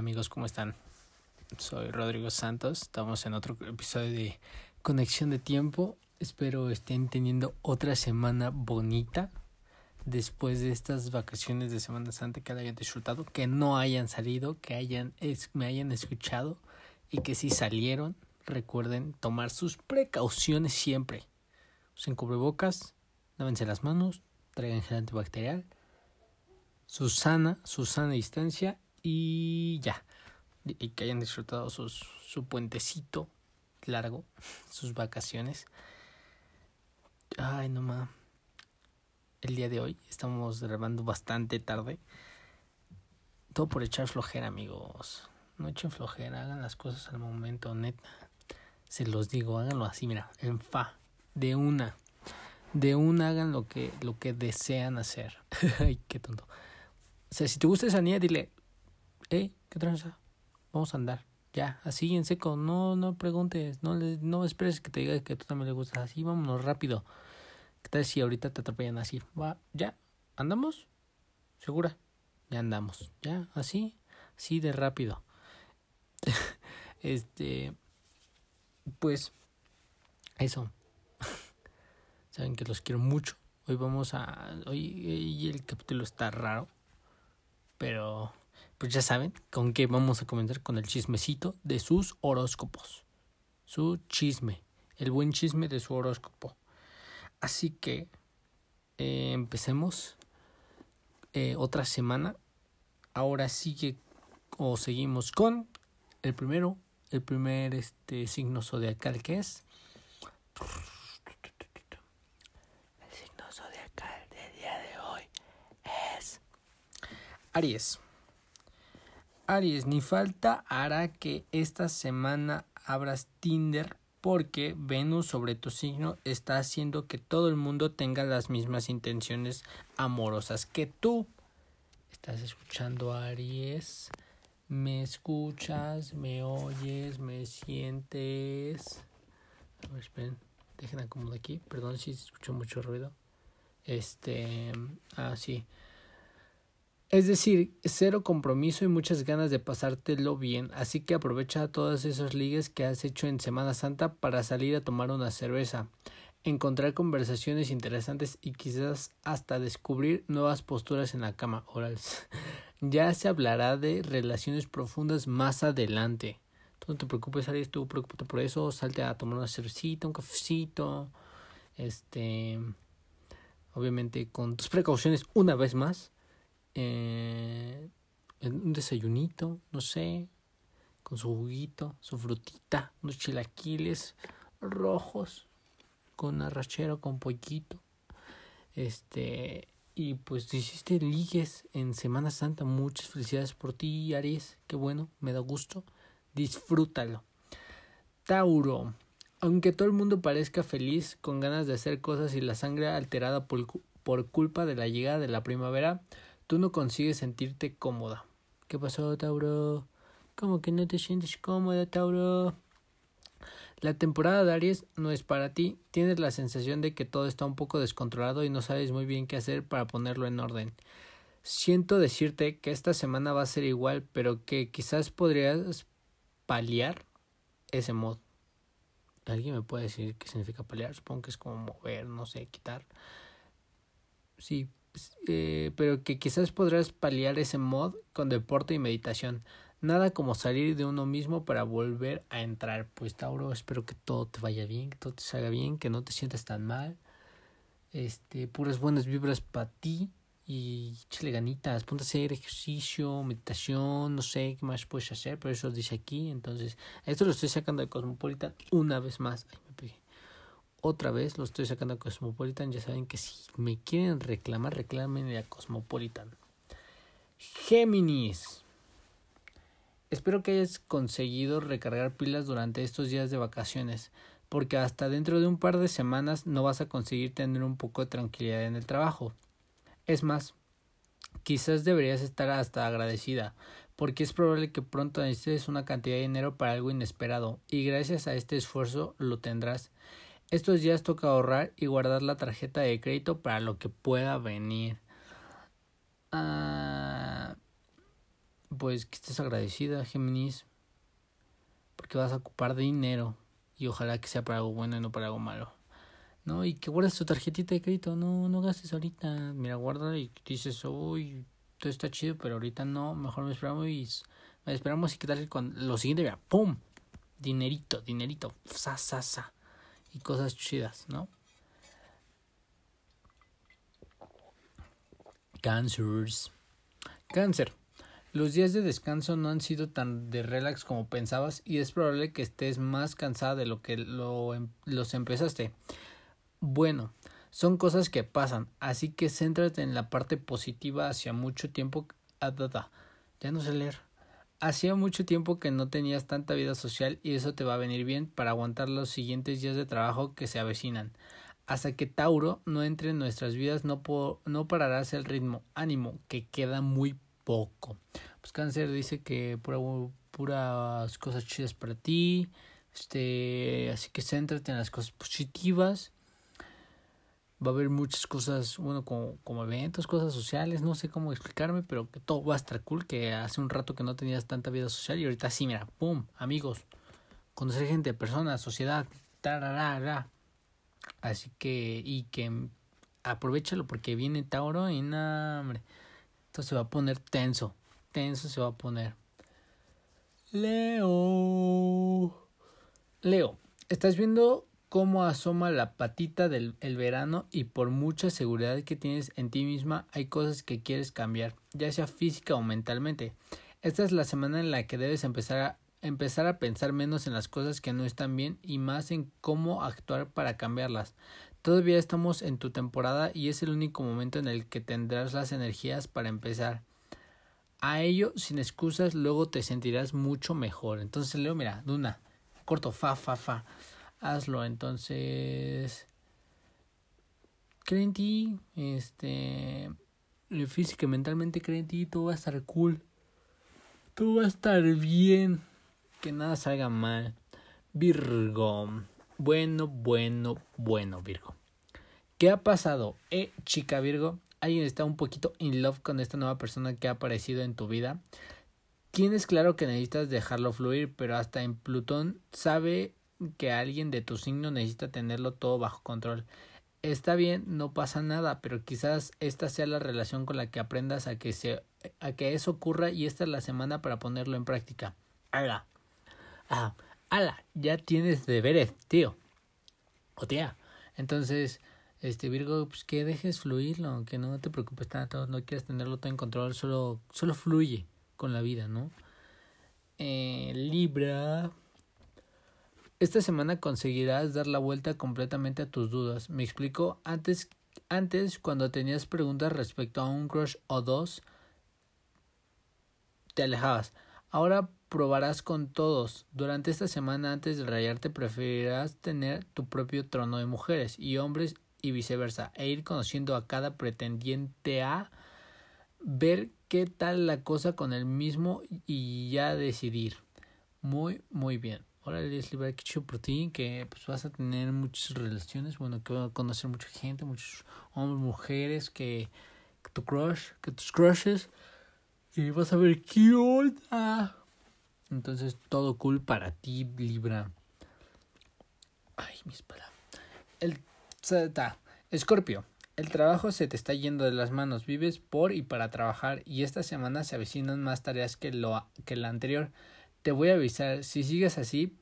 amigos, ¿cómo están? Soy Rodrigo Santos, estamos en otro episodio de Conexión de Tiempo. Espero estén teniendo otra semana bonita después de estas vacaciones de Semana Santa que hayan disfrutado, que no hayan salido, que hayan me hayan escuchado y que si salieron, recuerden tomar sus precauciones siempre. Usen cubrebocas, lávense las manos, traigan gel antibacterial, Susana, Susana distancia y ya. Y que hayan disfrutado sus, su puentecito largo, sus vacaciones. Ay, no más. El día de hoy estamos grabando bastante tarde. Todo por echar flojera, amigos. No echen flojera, hagan las cosas al momento, neta. Se los digo, háganlo así, mira, en fa, de una. De una hagan lo que, lo que desean hacer. Ay, qué tonto. O sea, si te gusta esa niña, dile, hey, ¿qué tranza? Vamos a andar. Ya, así en seco, no, no preguntes, no, le, no esperes que te diga que tú también le gustas, así vámonos rápido. ¿Qué tal si ahorita te atropellan así? Va, ya, ¿andamos? ¿Segura? Ya andamos, ya, así, así de rápido. este, pues, eso. Saben que los quiero mucho. Hoy vamos a, hoy, hoy el capítulo está raro, pero pues ya saben con qué vamos a comentar con el chismecito de sus horóscopos. Su chisme, el buen chisme de su horóscopo. Así que eh, empecemos eh, otra semana. Ahora sigue o seguimos con el primero, el primer este signo zodiacal que es el signo zodiacal del día de hoy es Aries. Aries, ni falta hará que esta semana abras Tinder porque Venus sobre tu signo está haciendo que todo el mundo tenga las mismas intenciones amorosas que tú. ¿Estás escuchando Aries? ¿Me escuchas? ¿Me oyes? ¿Me sientes? A ver, esperen, dejen acomodar aquí. Perdón si escucho mucho ruido. Este, ah, sí. Es decir, cero compromiso y muchas ganas de pasártelo bien, así que aprovecha todos esos ligues que has hecho en Semana Santa para salir a tomar una cerveza, encontrar conversaciones interesantes y quizás hasta descubrir nuevas posturas en la cama. Orales. ya se hablará de relaciones profundas más adelante. Tú no te preocupes, Aries, tú preocúpate por eso, salte a tomar una cervecita, un cafecito, este, obviamente con tus precauciones una vez más eh, un desayunito, no sé, con su juguito, su frutita, unos chilaquiles rojos, con arrachero, con pollito. Este, y pues hiciste ligues en Semana Santa. Muchas felicidades por ti, Aries. Qué bueno, me da gusto. Disfrútalo. Tauro. Aunque todo el mundo parezca feliz, con ganas de hacer cosas y la sangre alterada por, por culpa de la llegada de la primavera, tú no consigues sentirte cómoda. ¿Qué pasó, Tauro? ¿Cómo que no te sientes cómoda, Tauro? La temporada de Aries no es para ti. Tienes la sensación de que todo está un poco descontrolado y no sabes muy bien qué hacer para ponerlo en orden. Siento decirte que esta semana va a ser igual, pero que quizás podrías paliar ese mod. ¿Alguien me puede decir qué significa paliar? Supongo que es como mover, no sé, quitar. Sí, eh, pero que quizás podrás paliar ese mod con deporte y meditación. Nada como salir de uno mismo para volver a entrar. Pues Tauro, espero que todo te vaya bien, que todo te salga bien, que no te sientas tan mal. Este, puras buenas vibras para ti y chile ganitas, ponte a hacer ejercicio, meditación, no sé qué más puedes hacer, pero eso dice aquí. Entonces, esto lo estoy sacando de Cosmopolitan una vez más. Otra vez lo estoy sacando a Cosmopolitan. Ya saben que si me quieren reclamar, reclamen a Cosmopolitan. Géminis. Espero que hayas conseguido recargar pilas durante estos días de vacaciones, porque hasta dentro de un par de semanas no vas a conseguir tener un poco de tranquilidad en el trabajo. Es más, quizás deberías estar hasta agradecida, porque es probable que pronto necesites una cantidad de dinero para algo inesperado, y gracias a este esfuerzo lo tendrás. Estos días toca ahorrar y guardar la tarjeta de crédito para lo que pueda venir. Ah, pues que estés agradecida, Géminis, porque vas a ocupar dinero y ojalá que sea para algo bueno y no para algo malo. ¿No? Y que guardes tu tarjetita de crédito, no, no gastes ahorita, mira, guarda y dices, uy, todo está chido, pero ahorita no, mejor me esperamos y me esperamos y qué tal lo siguiente, mira, ¡pum! Dinerito, dinerito, sa, sa, sa, y cosas chidas, ¿no? Cancers. Cáncer. Los días de descanso no han sido tan de relax como pensabas y es probable que estés más cansada de lo que lo, em, los empezaste. Bueno, son cosas que pasan, así que céntrate en la parte positiva hacia mucho tiempo. Ah, ya no sé leer. Hacía mucho tiempo que no tenías tanta vida social y eso te va a venir bien para aguantar los siguientes días de trabajo que se avecinan. Hasta que Tauro no entre en nuestras vidas no, no pararás el ritmo. Ánimo, que queda muy poco. Pues cáncer dice que pura, puras cosas chidas para ti. Este, así que céntrate en las cosas positivas. Va a haber muchas cosas, bueno, como, como eventos, cosas sociales, no sé cómo explicarme, pero que todo va a estar cool, que hace un rato que no tenías tanta vida social y ahorita sí, mira, pum, amigos, conocer gente, personas, sociedad, tararara. Así que, y que aprovechalo porque viene Tauro y nada, hombre. Esto se va a poner tenso. Tenso se va a poner. Leo. Leo, estás viendo cómo asoma la patita del el verano y por mucha seguridad que tienes en ti misma hay cosas que quieres cambiar, ya sea física o mentalmente. Esta es la semana en la que debes empezar a empezar a pensar menos en las cosas que no están bien y más en cómo actuar para cambiarlas. Todavía estamos en tu temporada y es el único momento en el que tendrás las energías para empezar. A ello, sin excusas, luego te sentirás mucho mejor. Entonces, Leo, mira, Duna, corto, fa, fa, fa. Hazlo, entonces. Cree ti, este. Física y mentalmente cree en ti, todo va a estar cool. Todo va a estar bien. Que nada salga mal. Virgo. Bueno, bueno, bueno, Virgo. ¿Qué ha pasado? Eh, chica Virgo, alguien está un poquito in love con esta nueva persona que ha aparecido en tu vida. Tienes claro que necesitas dejarlo fluir, pero hasta en Plutón sabe que alguien de tu signo necesita tenerlo todo bajo control. Está bien, no pasa nada, pero quizás esta sea la relación con la que aprendas a que se a que eso ocurra y esta es la semana para ponerlo en práctica. Ala. Ah, ala, ya tienes deberes, tío. O tía. Entonces, este Virgo, pues que dejes fluirlo, que no te preocupes tanto, no quieras tenerlo todo en control, solo, solo fluye con la vida, ¿no? Eh, Libra. Esta semana conseguirás dar la vuelta completamente a tus dudas. Me explico, antes, antes cuando tenías preguntas respecto a un crush o dos, te alejabas. Ahora probarás con todos. Durante esta semana antes de rayarte preferirás tener tu propio trono de mujeres y hombres y viceversa e ir conociendo a cada pretendiente a ver qué tal la cosa con el mismo y ya decidir. Muy, muy bien. Ahora les libera que chido por ti, que pues vas a tener muchas relaciones, bueno, que vas a conocer mucha gente, muchos hombres, mujeres, que, tu crush, que tus crushes, y vas a ver qué onda. Entonces, todo cool para ti, Libra. Ay, mis palabras. El Escorpio. El trabajo se te está yendo de las manos, vives por y para trabajar y esta semana se avecinan más tareas que, lo, que la anterior. Te voy a avisar, si sigues así,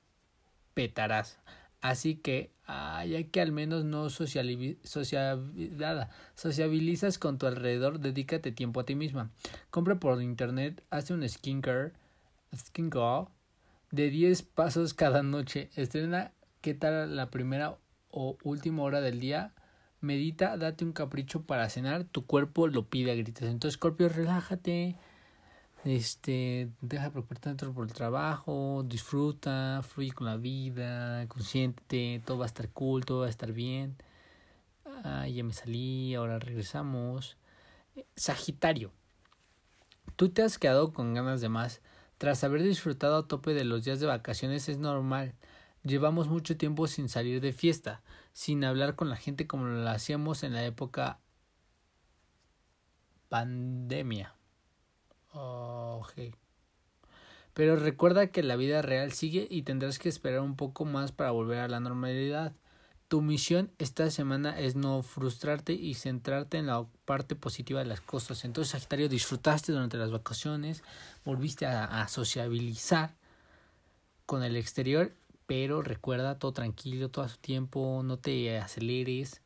petarás. Así que, ya que al menos no sociabilizas con tu alrededor, dedícate tiempo a ti misma. Compra por internet, hace un skincare Skin de 10 pasos cada noche. Estrena qué tal la primera o última hora del día. Medita, date un capricho para cenar, tu cuerpo lo pide a gritos. Entonces, Scorpio, relájate. Este, deja preocuparte dentro por el trabajo, disfruta, fluye con la vida, consiéntete, todo va a estar cool, todo va a estar bien. Ah, ya me salí, ahora regresamos. Sagitario, tú te has quedado con ganas de más. Tras haber disfrutado a tope de los días de vacaciones es normal. Llevamos mucho tiempo sin salir de fiesta, sin hablar con la gente como lo hacíamos en la época pandemia. Oh, Pero recuerda que la vida real sigue y tendrás que esperar un poco más para volver a la normalidad. Tu misión esta semana es no frustrarte y centrarte en la parte positiva de las cosas. Entonces, Sagitario, disfrutaste durante las vacaciones, volviste a, sociabilizar con el exterior, pero recuerda todo tranquilo, todo a su tiempo, no te aceleres,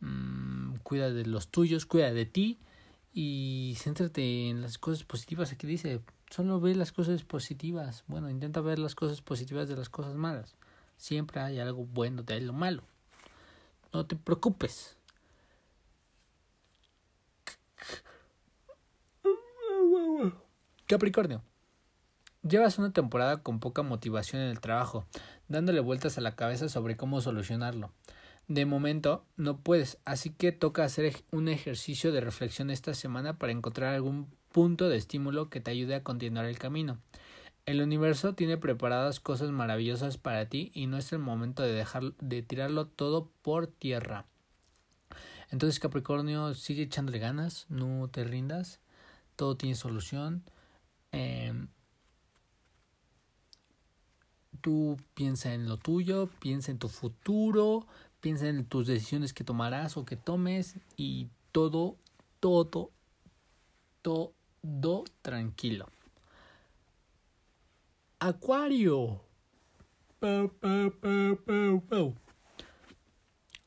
mmm, cuida de los tuyos, cuida de ti y céntrate en las cosas positivas. Aquí dice, solo ve las cosas positivas. Bueno, intenta ver las cosas positivas de las cosas malas. Siempre hay algo bueno de lo malo. No te preocupes. Capricornio. Llevas una temporada con poca motivación en el trabajo, dándole vueltas a la cabeza sobre cómo solucionarlo. De momento no puedes, así que toca hacer un ejercicio de reflexión esta semana para encontrar algún punto de estímulo que te ayude a continuar el camino. El universo tiene preparadas cosas maravillosas para ti y no es el momento de dejar de tirarlo todo por tierra. Entonces Capricornio sigue echándole ganas, no te rindas, todo tiene solución. Em, tú piensa en lo tuyo, piensa en tu futuro, piensa en tus decisiones que tomarás o que tomes y todo, todo, todo tranquilo. Acuario.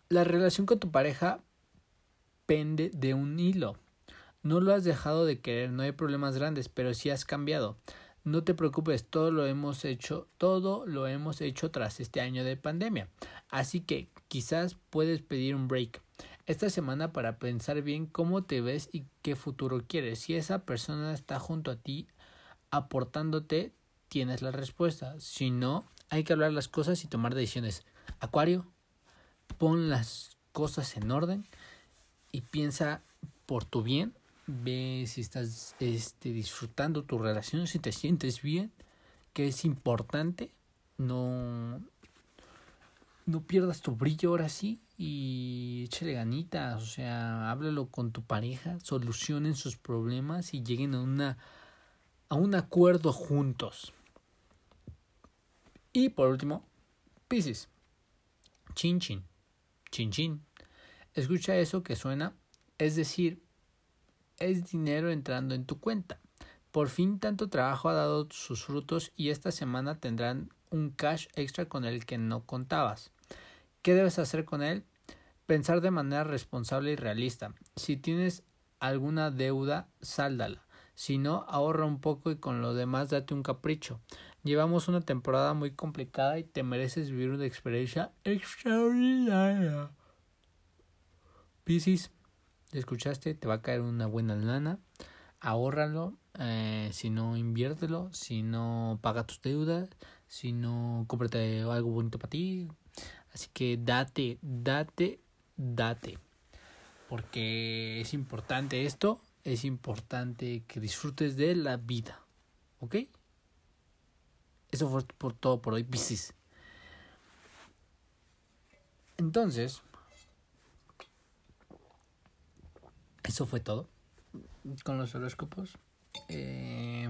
La relación con tu pareja pende de un hilo. No lo has dejado de querer, no hay problemas grandes, pero sí has cambiado. No te preocupes, todo lo hemos hecho, todo lo hemos hecho tras este año de pandemia. Así que quizás puedes pedir un break esta semana para pensar bien cómo te ves y qué futuro quieres. Si esa persona está junto a ti aportándote, tienes la respuesta. Si no, hay que hablar las cosas y tomar decisiones. Acuario, pon las cosas en orden y piensa por tu bien. Ve si estás este, disfrutando tu relación, si te sientes bien, que es importante. No, no pierdas tu brillo ahora sí y échale ganitas. O sea, háblalo con tu pareja, solucionen sus problemas y lleguen a una a un acuerdo juntos. Y por último, Pisces. Chin chin. Chin chin. Escucha eso que suena. Es decir, es dinero entrando en tu cuenta. Por fin tanto trabajo ha dado sus frutos y esta semana tendrán un cash extra con el que no contabas. ¿Qué debes hacer con él? Pensar de manera responsable y realista. Si tienes alguna deuda, sáldala. Si no, ahorra un poco y con lo demás date un capricho. Llevamos una temporada muy complicada y te mereces vivir una experiencia extraordinaria. Piscis, escuchaste? Te va a caer una buena lana. Ahórralo. Eh, si no, inviértelo. Si no, paga tus deudas. Si no, cómprate algo bonito para ti. Así que date, date, date. Porque es importante esto. Es importante que disfrutes de la vida. ¿Ok? Eso fue por todo por hoy, Pisces. Entonces, eso fue todo con los horóscopos. Eh,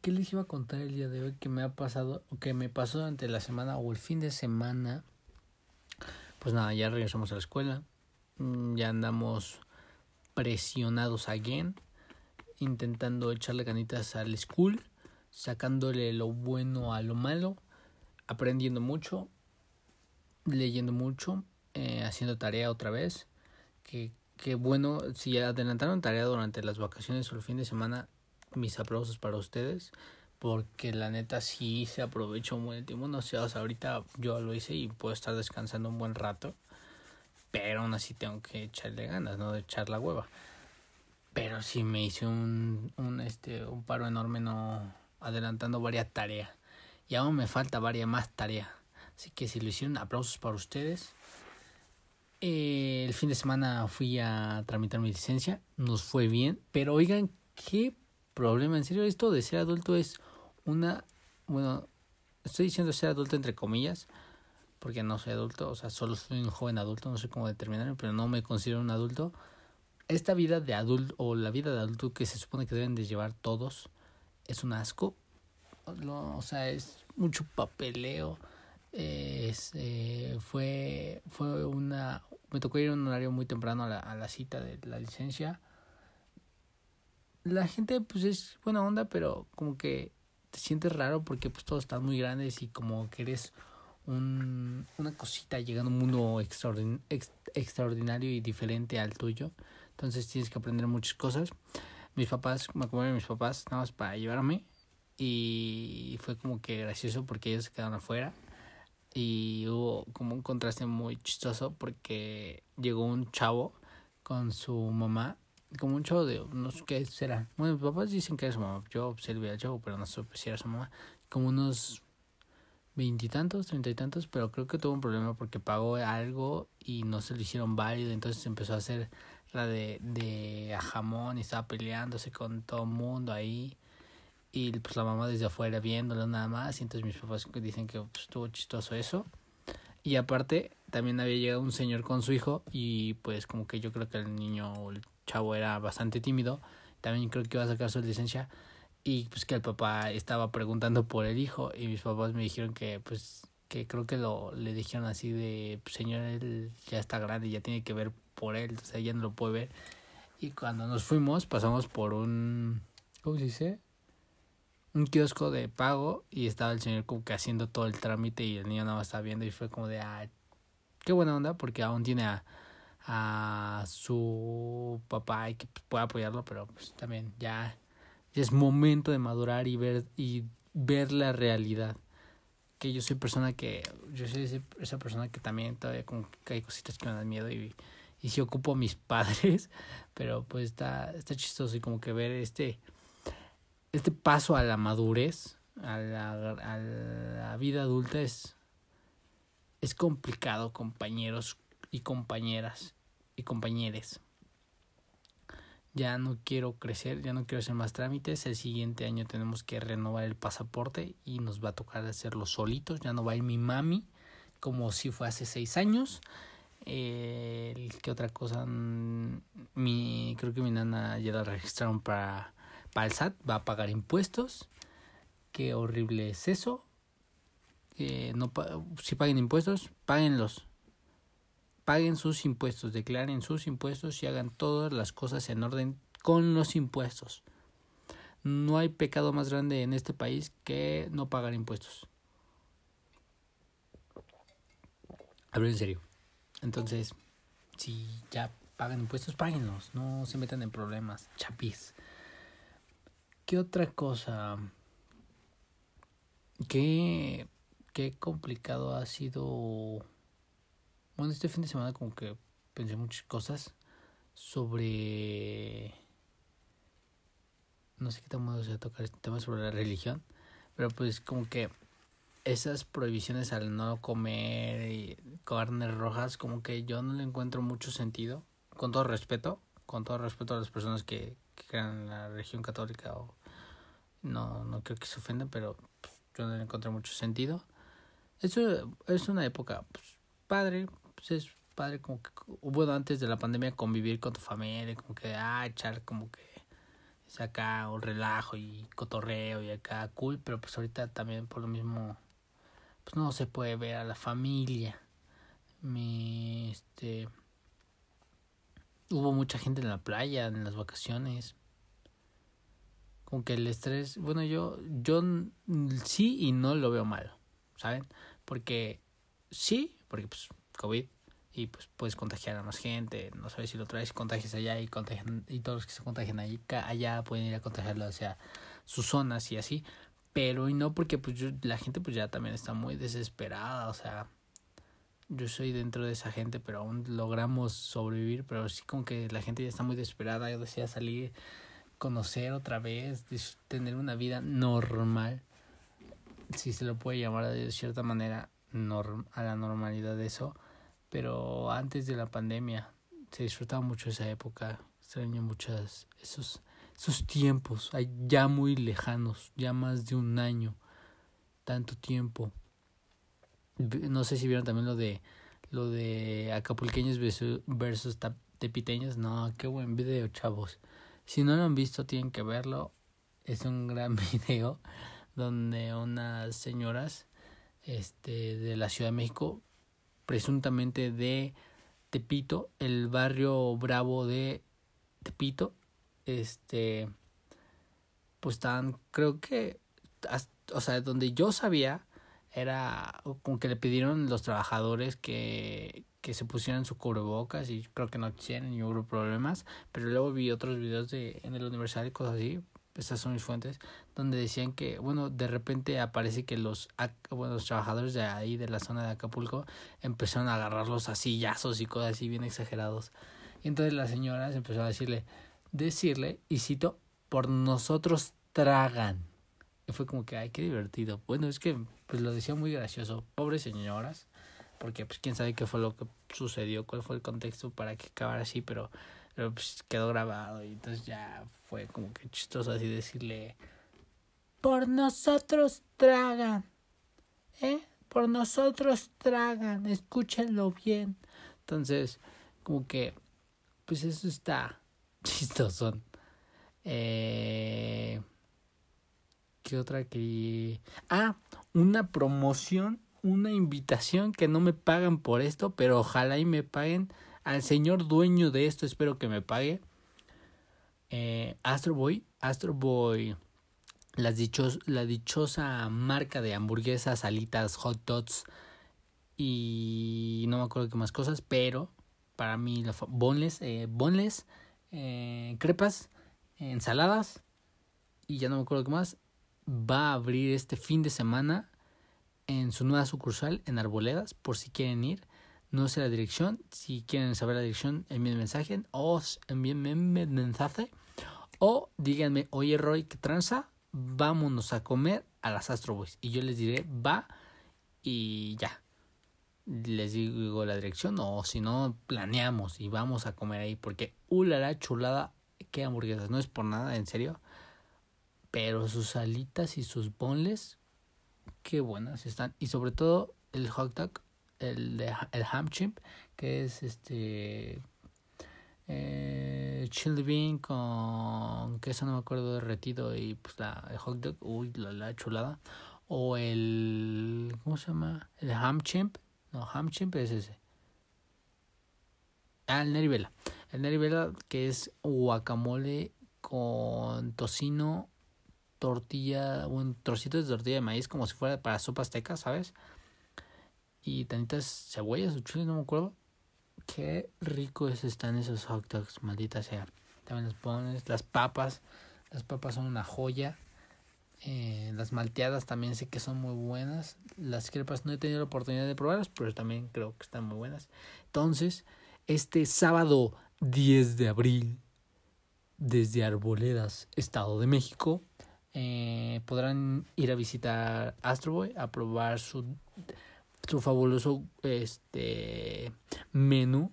¿Qué les iba a contar el día de hoy que me ha pasado o que me pasó durante la semana o el fin de semana? Pues nada, ya regresamos a la escuela. Mm, ya andamos presionados again, intentando echarle ganitas al school sacándole lo bueno a lo malo, aprendiendo mucho, leyendo mucho, eh, haciendo tarea otra vez. Que, que bueno, si adelantaron tarea durante las vacaciones o el fin de semana, mis aplausos para ustedes. Porque la neta sí se aprovechó un buen tiempo. No sé, o sea, ahorita yo lo hice y puedo estar descansando un buen rato. Pero aún así tengo que echarle ganas, ¿no? De echar la hueva. Pero sí me hice un, un, este, un paro enorme, no, adelantando varias tareas. Y aún me falta varias más tareas. Así que si lo hicieron, aplausos para ustedes. Eh, el fin de semana fui a tramitar mi licencia. Nos fue bien. Pero oigan, qué problema. En serio, esto de ser adulto es una... Bueno, estoy diciendo ser adulto entre comillas. Porque no soy adulto. O sea, solo soy un joven adulto. No sé cómo determinarlo. Pero no me considero un adulto. Esta vida de adulto o la vida de adulto que se supone que deben de llevar todos es un asco. o sea, es mucho papeleo. Es, eh, fue, fue una... Me tocó ir en un horario muy temprano a la, a la cita de la licencia. La gente pues es buena onda, pero como que te sientes raro porque pues todos están muy grandes y como que eres un, una cosita llegando a un mundo extraordinario y diferente al tuyo. Entonces tienes que aprender muchas cosas. Mis papás, me acomodé mis papás nada más para llevarme. Y fue como que gracioso porque ellos se quedaron afuera. Y hubo como un contraste muy chistoso porque llegó un chavo con su mamá. Como un chavo de, no sé qué será. Bueno, mis papás dicen que era su mamá. Yo observé al chavo, pero no sé si era su mamá. Como unos veintitantos, treinta y tantos, pero creo que tuvo un problema porque pagó algo y no se lo hicieron válido, entonces empezó a hacer la de, de a jamón y estaba peleándose con todo el mundo ahí y pues la mamá desde afuera viéndolo nada más y entonces mis papás dicen que pues, estuvo chistoso eso. Y aparte también había llegado un señor con su hijo y pues como que yo creo que el niño o el chavo era bastante tímido también creo que iba a sacar su licencia y pues que el papá estaba preguntando por el hijo y mis papás me dijeron que pues que creo que lo le dijeron así de pues, señor él ya está grande ya tiene que ver por él o sea ya no lo puede ver y cuando nos fuimos pasamos por un cómo se dice un kiosco de pago y estaba el señor como que haciendo todo el trámite y el niño nada más estaba viendo y fue como de ah qué buena onda porque aún tiene a a su papá y que pueda apoyarlo pero pues también ya es momento de madurar y ver, y ver la realidad. Que yo soy persona que, yo soy esa persona que también todavía como que hay cositas que me dan miedo y, y si ocupo a mis padres, pero pues está, está chistoso y como que ver este, este paso a la madurez, a la, a la vida adulta es, es complicado, compañeros y compañeras y compañeres ya no quiero crecer, ya no quiero hacer más trámites, el siguiente año tenemos que renovar el pasaporte y nos va a tocar hacerlo solitos, ya no va a ir mi mami como si fue hace seis años. Eh, ¿Qué otra cosa? Mm, mi, creo que mi nana ya la registraron para, para el SAT, va a pagar impuestos. Qué horrible es eso. Eh, no, si paguen impuestos, páguenlos paguen sus impuestos, declaren sus impuestos y hagan todas las cosas en orden con los impuestos. No hay pecado más grande en este país que no pagar impuestos. Hablo en serio. Entonces, si ya pagan impuestos, páguenlos. No se metan en problemas. Chapis. ¿Qué otra cosa? ¿Qué, qué complicado ha sido bueno, este fin de semana como que pensé muchas cosas sobre... No sé qué tan modo sea tocar este tema sobre la religión, pero pues como que esas prohibiciones al no comer carnes rojas, como que yo no le encuentro mucho sentido, con todo respeto, con todo respeto a las personas que, que crean la religión católica o no, no creo que se ofendan, pero pues, yo no le encuentro mucho sentido. Eso es una época pues, padre, pues, es padre como que, bueno, antes de la pandemia convivir con tu familia, como que, ah, echar como que es acá un relajo y cotorreo y acá cool, pero pues ahorita también por lo mismo, pues no se puede ver a la familia. Mi, este, hubo mucha gente en la playa, en las vacaciones. Como que el estrés, bueno, yo, yo sí y no lo veo malo, ¿saben? Porque sí, porque pues COVID y pues puedes contagiar a más gente, no sabes si lo traes, contagias allá y contagian, y todos los que se contagian allí, allá pueden ir a contagiarlo hacia sus zonas y así, pero y no porque pues la gente pues ya también está muy desesperada, o sea, yo soy dentro de esa gente, pero aún logramos sobrevivir, pero sí como que la gente ya está muy desesperada, yo desea salir, conocer otra vez, tener una vida normal, si se lo puede llamar de cierta manera norm a la normalidad de eso pero antes de la pandemia se disfrutaba mucho esa época, extraño muchas esos esos tiempos, ya muy lejanos, ya más de un año, tanto tiempo. No sé si vieron también lo de lo de acapulqueños versus tepiteños, no, qué buen video, chavos. Si no lo han visto, tienen que verlo. es un gran video donde unas señoras este de la Ciudad de México presuntamente de Tepito, el barrio bravo de Tepito, este pues estaban creo que o sea, donde yo sabía era como que le pidieron los trabajadores que, que se pusieran su cubrebocas y creo que no quisieron y hubo problemas, pero luego vi otros videos de en el Universal y cosas así, estas son mis fuentes, donde decían que, bueno, de repente aparece que los, bueno, los trabajadores de ahí, de la zona de Acapulco, empezaron a agarrarlos a sillazos y cosas así bien exagerados. Y entonces la señora se empezó a decirle, decirle, y cito, por nosotros tragan. Y fue como que, ay, qué divertido. Bueno, es que pues lo decía muy gracioso. Pobres señoras, porque pues quién sabe qué fue lo que sucedió, cuál fue el contexto para que acabara así, pero, pero pues quedó grabado y entonces ya fue como que chistoso así decirle, por nosotros tragan, ¿eh? Por nosotros tragan, escúchenlo bien. Entonces, como que, pues eso está chistoso. Eh, ¿Qué otra que... Ah, una promoción, una invitación que no me pagan por esto, pero ojalá y me paguen. Al señor dueño de esto, espero que me pague. Eh, Astro Boy, Astro Boy, las dichos, la dichosa marca de hamburguesas, alitas, hot dogs y no me acuerdo qué más cosas, pero para mí bonles, eh, eh, crepas, ensaladas y ya no me acuerdo qué más va a abrir este fin de semana en su nueva sucursal en Arboledas, por si quieren ir. No sé la dirección. Si quieren saber la dirección, envíen mensaje o envíenme mensaje. O díganme, oye Roy, ¿qué tranza? Vámonos a comer a las Astro Boys. Y yo les diré, va y ya. Les digo la dirección o si no, planeamos y vamos a comer ahí. Porque, ulala, chulada, qué hamburguesas. No es por nada, en serio. Pero sus alitas y sus bonles, qué buenas están. Y sobre todo el hot dog, el, de, el ham chimp, que es este eh, chili bean con queso, no me acuerdo, derretido y pues la, el hot dog, uy, la, la chulada. O el, ¿cómo se llama? El ham chimp. No, ham chimp es ese. Ah, el nerivela. El nerivela que es guacamole con tocino tortilla, un trocito de tortilla de maíz como si fuera para sopa azteca, ¿sabes? Y tantitas cebollas o chiles, no me acuerdo. Qué ricos están esos hot dogs, maldita sea. También los pones, las papas, las papas son una joya. Eh, las malteadas también sé que son muy buenas. Las crepas no he tenido la oportunidad de probarlas, pero también creo que están muy buenas. Entonces, este sábado 10 de abril, desde Arboledas, Estado de México, eh, podrán ir a visitar Astroboy a probar su, su fabuloso este menú.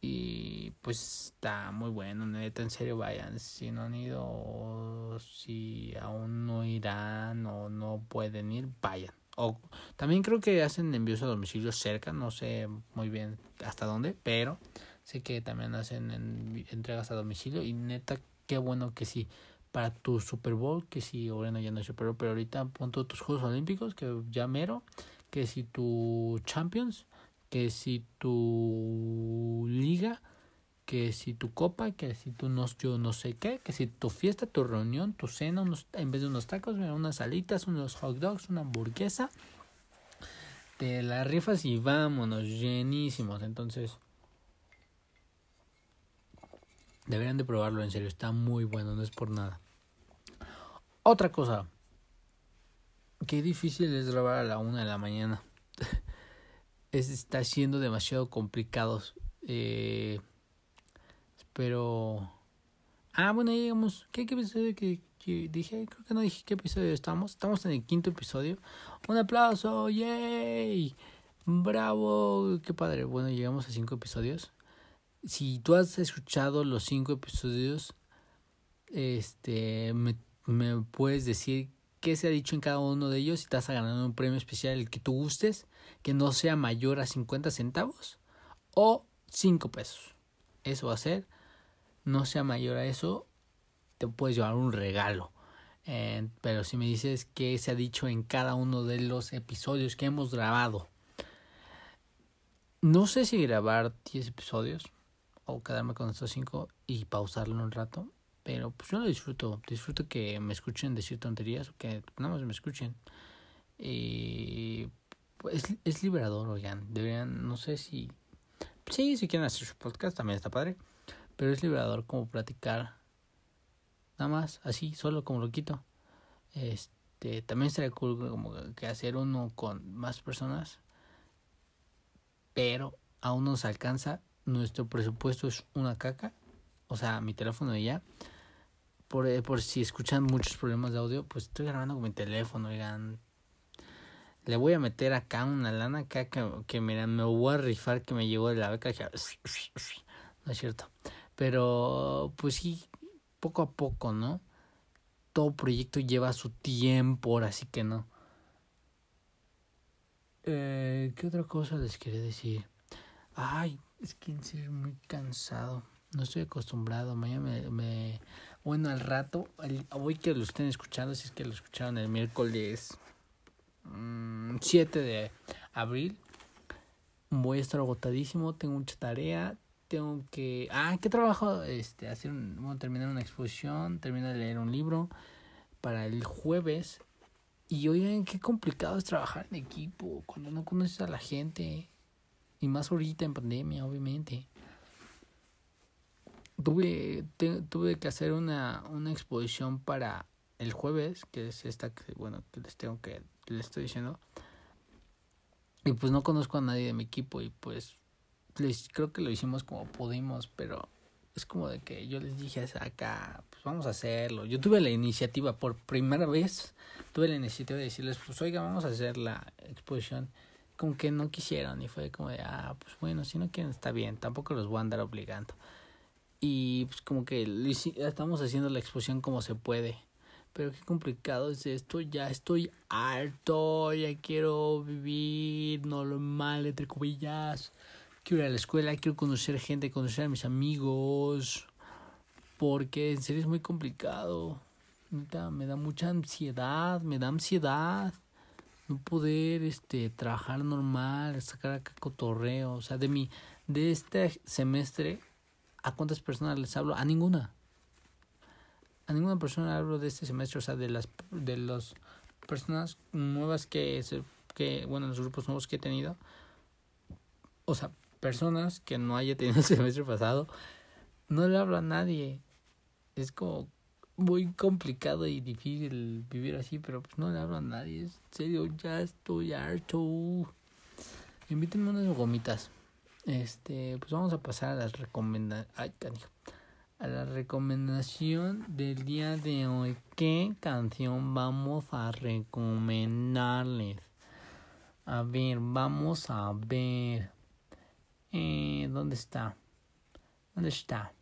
Y pues está muy bueno neta en serio vayan. Si no han ido o si aún no irán o no pueden ir vayan. O también creo que hacen envíos a domicilio cerca no sé muy bien hasta dónde pero sé que también hacen entregas a domicilio y neta qué bueno que sí para tu Super Bowl, que si bueno ya no es Super Bowl, pero ahorita pon todos tus Juegos Olímpicos, que ya mero, que si tu Champions, que si tu liga, que si tu copa, que si tu no, yo no sé qué, que si tu fiesta, tu reunión, tu cena, unos, en vez de unos tacos, unas alitas, unos hot dogs, una hamburguesa, te las rifas y vámonos, llenísimos. Entonces, deberían de probarlo, en serio, está muy bueno, no es por nada. Otra cosa. Qué difícil es grabar a la una de la mañana. es, está siendo demasiado complicado. Eh, pero... Ah, bueno, llegamos. ¿Qué, episodio que, dije? Creo que no dije qué episodio estamos. Estamos en el quinto episodio. Un aplauso. ¡Yay! Bravo. Qué padre. Bueno, llegamos a cinco episodios. Si tú has escuchado los cinco episodios, este, me me puedes decir qué se ha dicho en cada uno de ellos y te vas a ganar un premio especial el que tú gustes, que no sea mayor a 50 centavos o 5 pesos. Eso va a ser, no sea mayor a eso te puedes llevar un regalo. Eh, pero si me dices qué se ha dicho en cada uno de los episodios que hemos grabado. No sé si grabar 10 episodios o quedarme con estos 5 y pausarlo un rato. Pero pues yo lo disfruto. Disfruto que me escuchen decir tonterías o que nada más me escuchen. Y pues, es liberador, oigan. Deberían, no sé si... Sí, si quieren hacer su podcast también está padre. Pero es liberador como platicar. Nada más, así, solo como lo quito. Este, también estaría cool como que hacer uno con más personas. Pero aún no se alcanza. Nuestro presupuesto es una caca. O sea, mi teléfono ya. Por, eh, por si escuchan muchos problemas de audio, pues estoy grabando con mi teléfono, oigan. Le voy a meter acá una lana acá que, que mira, me voy a rifar que me llegó de la beca. No es cierto. Pero pues sí, poco a poco, ¿no? Todo proyecto lleva su tiempo, así que no. Eh, ¿Qué otra cosa les quería decir? Ay, es que en serio muy cansado. No estoy acostumbrado. Mañana me, bueno, al rato, hoy que lo estén escuchando, si es que lo escucharon el miércoles 7 mm, de abril, voy a estar agotadísimo, tengo mucha tarea, tengo que... Ah, ¿qué trabajo? Este, hacer un, bueno, terminar una exposición, terminar de leer un libro para el jueves. Y oigan, qué complicado es trabajar en equipo cuando no conoces a la gente. Y más ahorita en pandemia, obviamente. Tuve, tuve que hacer una, una exposición para el jueves, que es esta que, bueno, que les tengo que, les estoy diciendo. Y pues no conozco a nadie de mi equipo y pues les creo que lo hicimos como pudimos, pero es como de que yo les dije acá, pues vamos a hacerlo. Yo tuve la iniciativa por primera vez, tuve la iniciativa de decirles, pues oiga, vamos a hacer la exposición. Como que no quisieron y fue como de, ah, pues bueno, si no quieren está bien, tampoco los voy a andar obligando. Y pues como que estamos haciendo la exposición como se puede. Pero qué complicado es esto, ya estoy harto, ya quiero vivir normal, entre comillas quiero ir a la escuela, quiero conocer gente, conocer a mis amigos, porque en serio es muy complicado. Me da mucha ansiedad, me da ansiedad no poder este trabajar normal, sacar acá cotorreo, o sea, de mi de este semestre ¿a cuántas personas les hablo? A ninguna. A ninguna persona hablo de este semestre, o sea, de las de las personas nuevas que que bueno, los grupos nuevos que he tenido. O sea, personas que no haya tenido el semestre pasado, no le habla a nadie. Es como muy complicado y difícil vivir así, pero pues no le hablo a nadie. En serio, ya estoy harto. Invítenme unas gomitas. Este, pues vamos a pasar a las recomendaciones. A la recomendación del día de hoy. ¿Qué canción vamos a recomendarles? A ver, vamos a ver. Eh, ¿Dónde está? ¿Dónde está?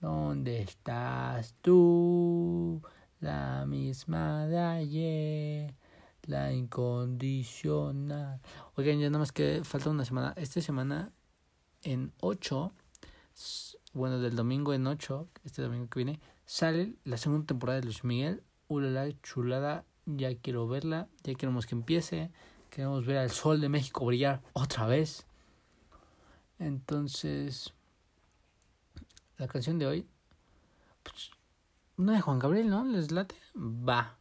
¿Dónde estás tú? La misma de ayer, la incondicional. Oigan, ya nada más que falta una semana. Esta semana, en 8, bueno, del domingo en 8, este domingo que viene, sale la segunda temporada de Luis Miguel. Ulala, chulada, ya quiero verla, ya queremos que empiece. Queremos ver al sol de México brillar otra vez. Entonces, la canción de hoy, pues, una de Juan Gabriel, ¿no? ¿Les late? Va.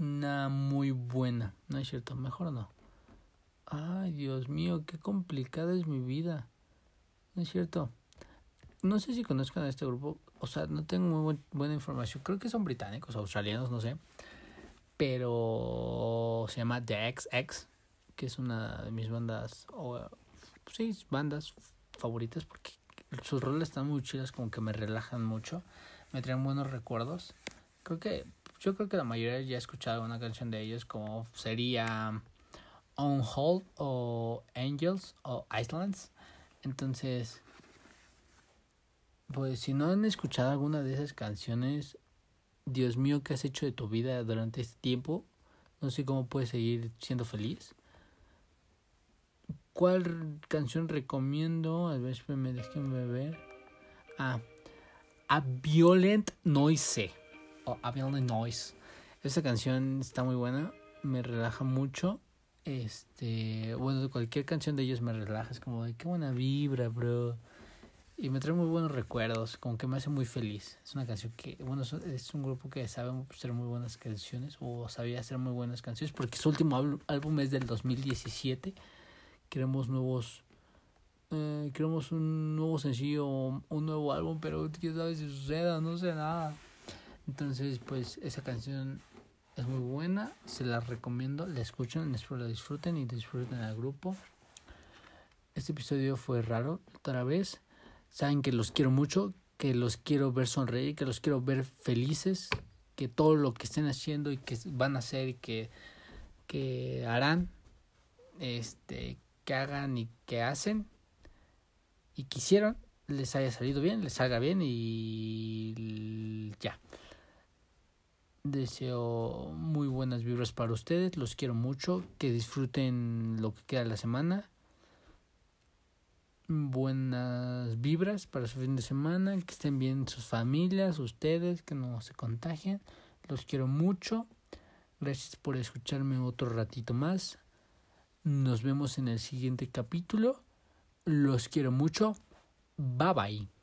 Una muy buena, ¿no es cierto? Mejor no. Ay, Dios mío, qué complicada es mi vida. ¿No es cierto? No sé si conozcan a este grupo, o sea, no tengo muy buena información. Creo que son británicos, australianos, no sé. Pero se llama The XX, que es una de mis bandas sí, bandas favoritas porque sus roles están muy chidas, como que me relajan mucho, me traen buenos recuerdos. Creo que, yo creo que la mayoría ya ha escuchado una canción de ellos, como sería On Hold o Angels o Islands. Entonces, pues si no han escuchado alguna de esas canciones, Dios mío, ¿qué has hecho de tu vida durante este tiempo? No sé cómo puedes seguir siendo feliz. ¿Cuál canción recomiendo? A ver, déjenme ver. Ah, A Violent Noise. O A Violent Noise. Esta canción está muy buena. Me relaja mucho. Este. Bueno, cualquier canción de ellos me relaja. Es como de qué buena vibra, bro. Y me trae muy buenos recuerdos. Como que me hace muy feliz. Es una canción que. Bueno, es un grupo que sabe hacer muy buenas canciones. O sabía hacer muy buenas canciones. Porque su último álbum es del 2017. Queremos nuevos eh, queremos un nuevo sencillo, un nuevo álbum, pero quién sabe si suceda, no sé nada. Entonces, pues esa canción es muy buena, se la recomiendo, la escuchen, espero la disfruten y disfruten al grupo. Este episodio fue raro, otra vez. Saben que los quiero mucho, que los quiero ver sonreír, que los quiero ver felices, que todo lo que estén haciendo y que van a hacer y que, que harán, este, que hagan y que hacen, y quisieron les haya salido bien, les salga bien y ya. Deseo muy buenas vibras para ustedes, los quiero mucho, que disfruten lo que queda de la semana. Buenas vibras para su fin de semana, que estén bien sus familias, ustedes, que no se contagien. Los quiero mucho. Gracias por escucharme otro ratito más. Nos vemos en el siguiente capítulo. Los quiero mucho. Bye bye.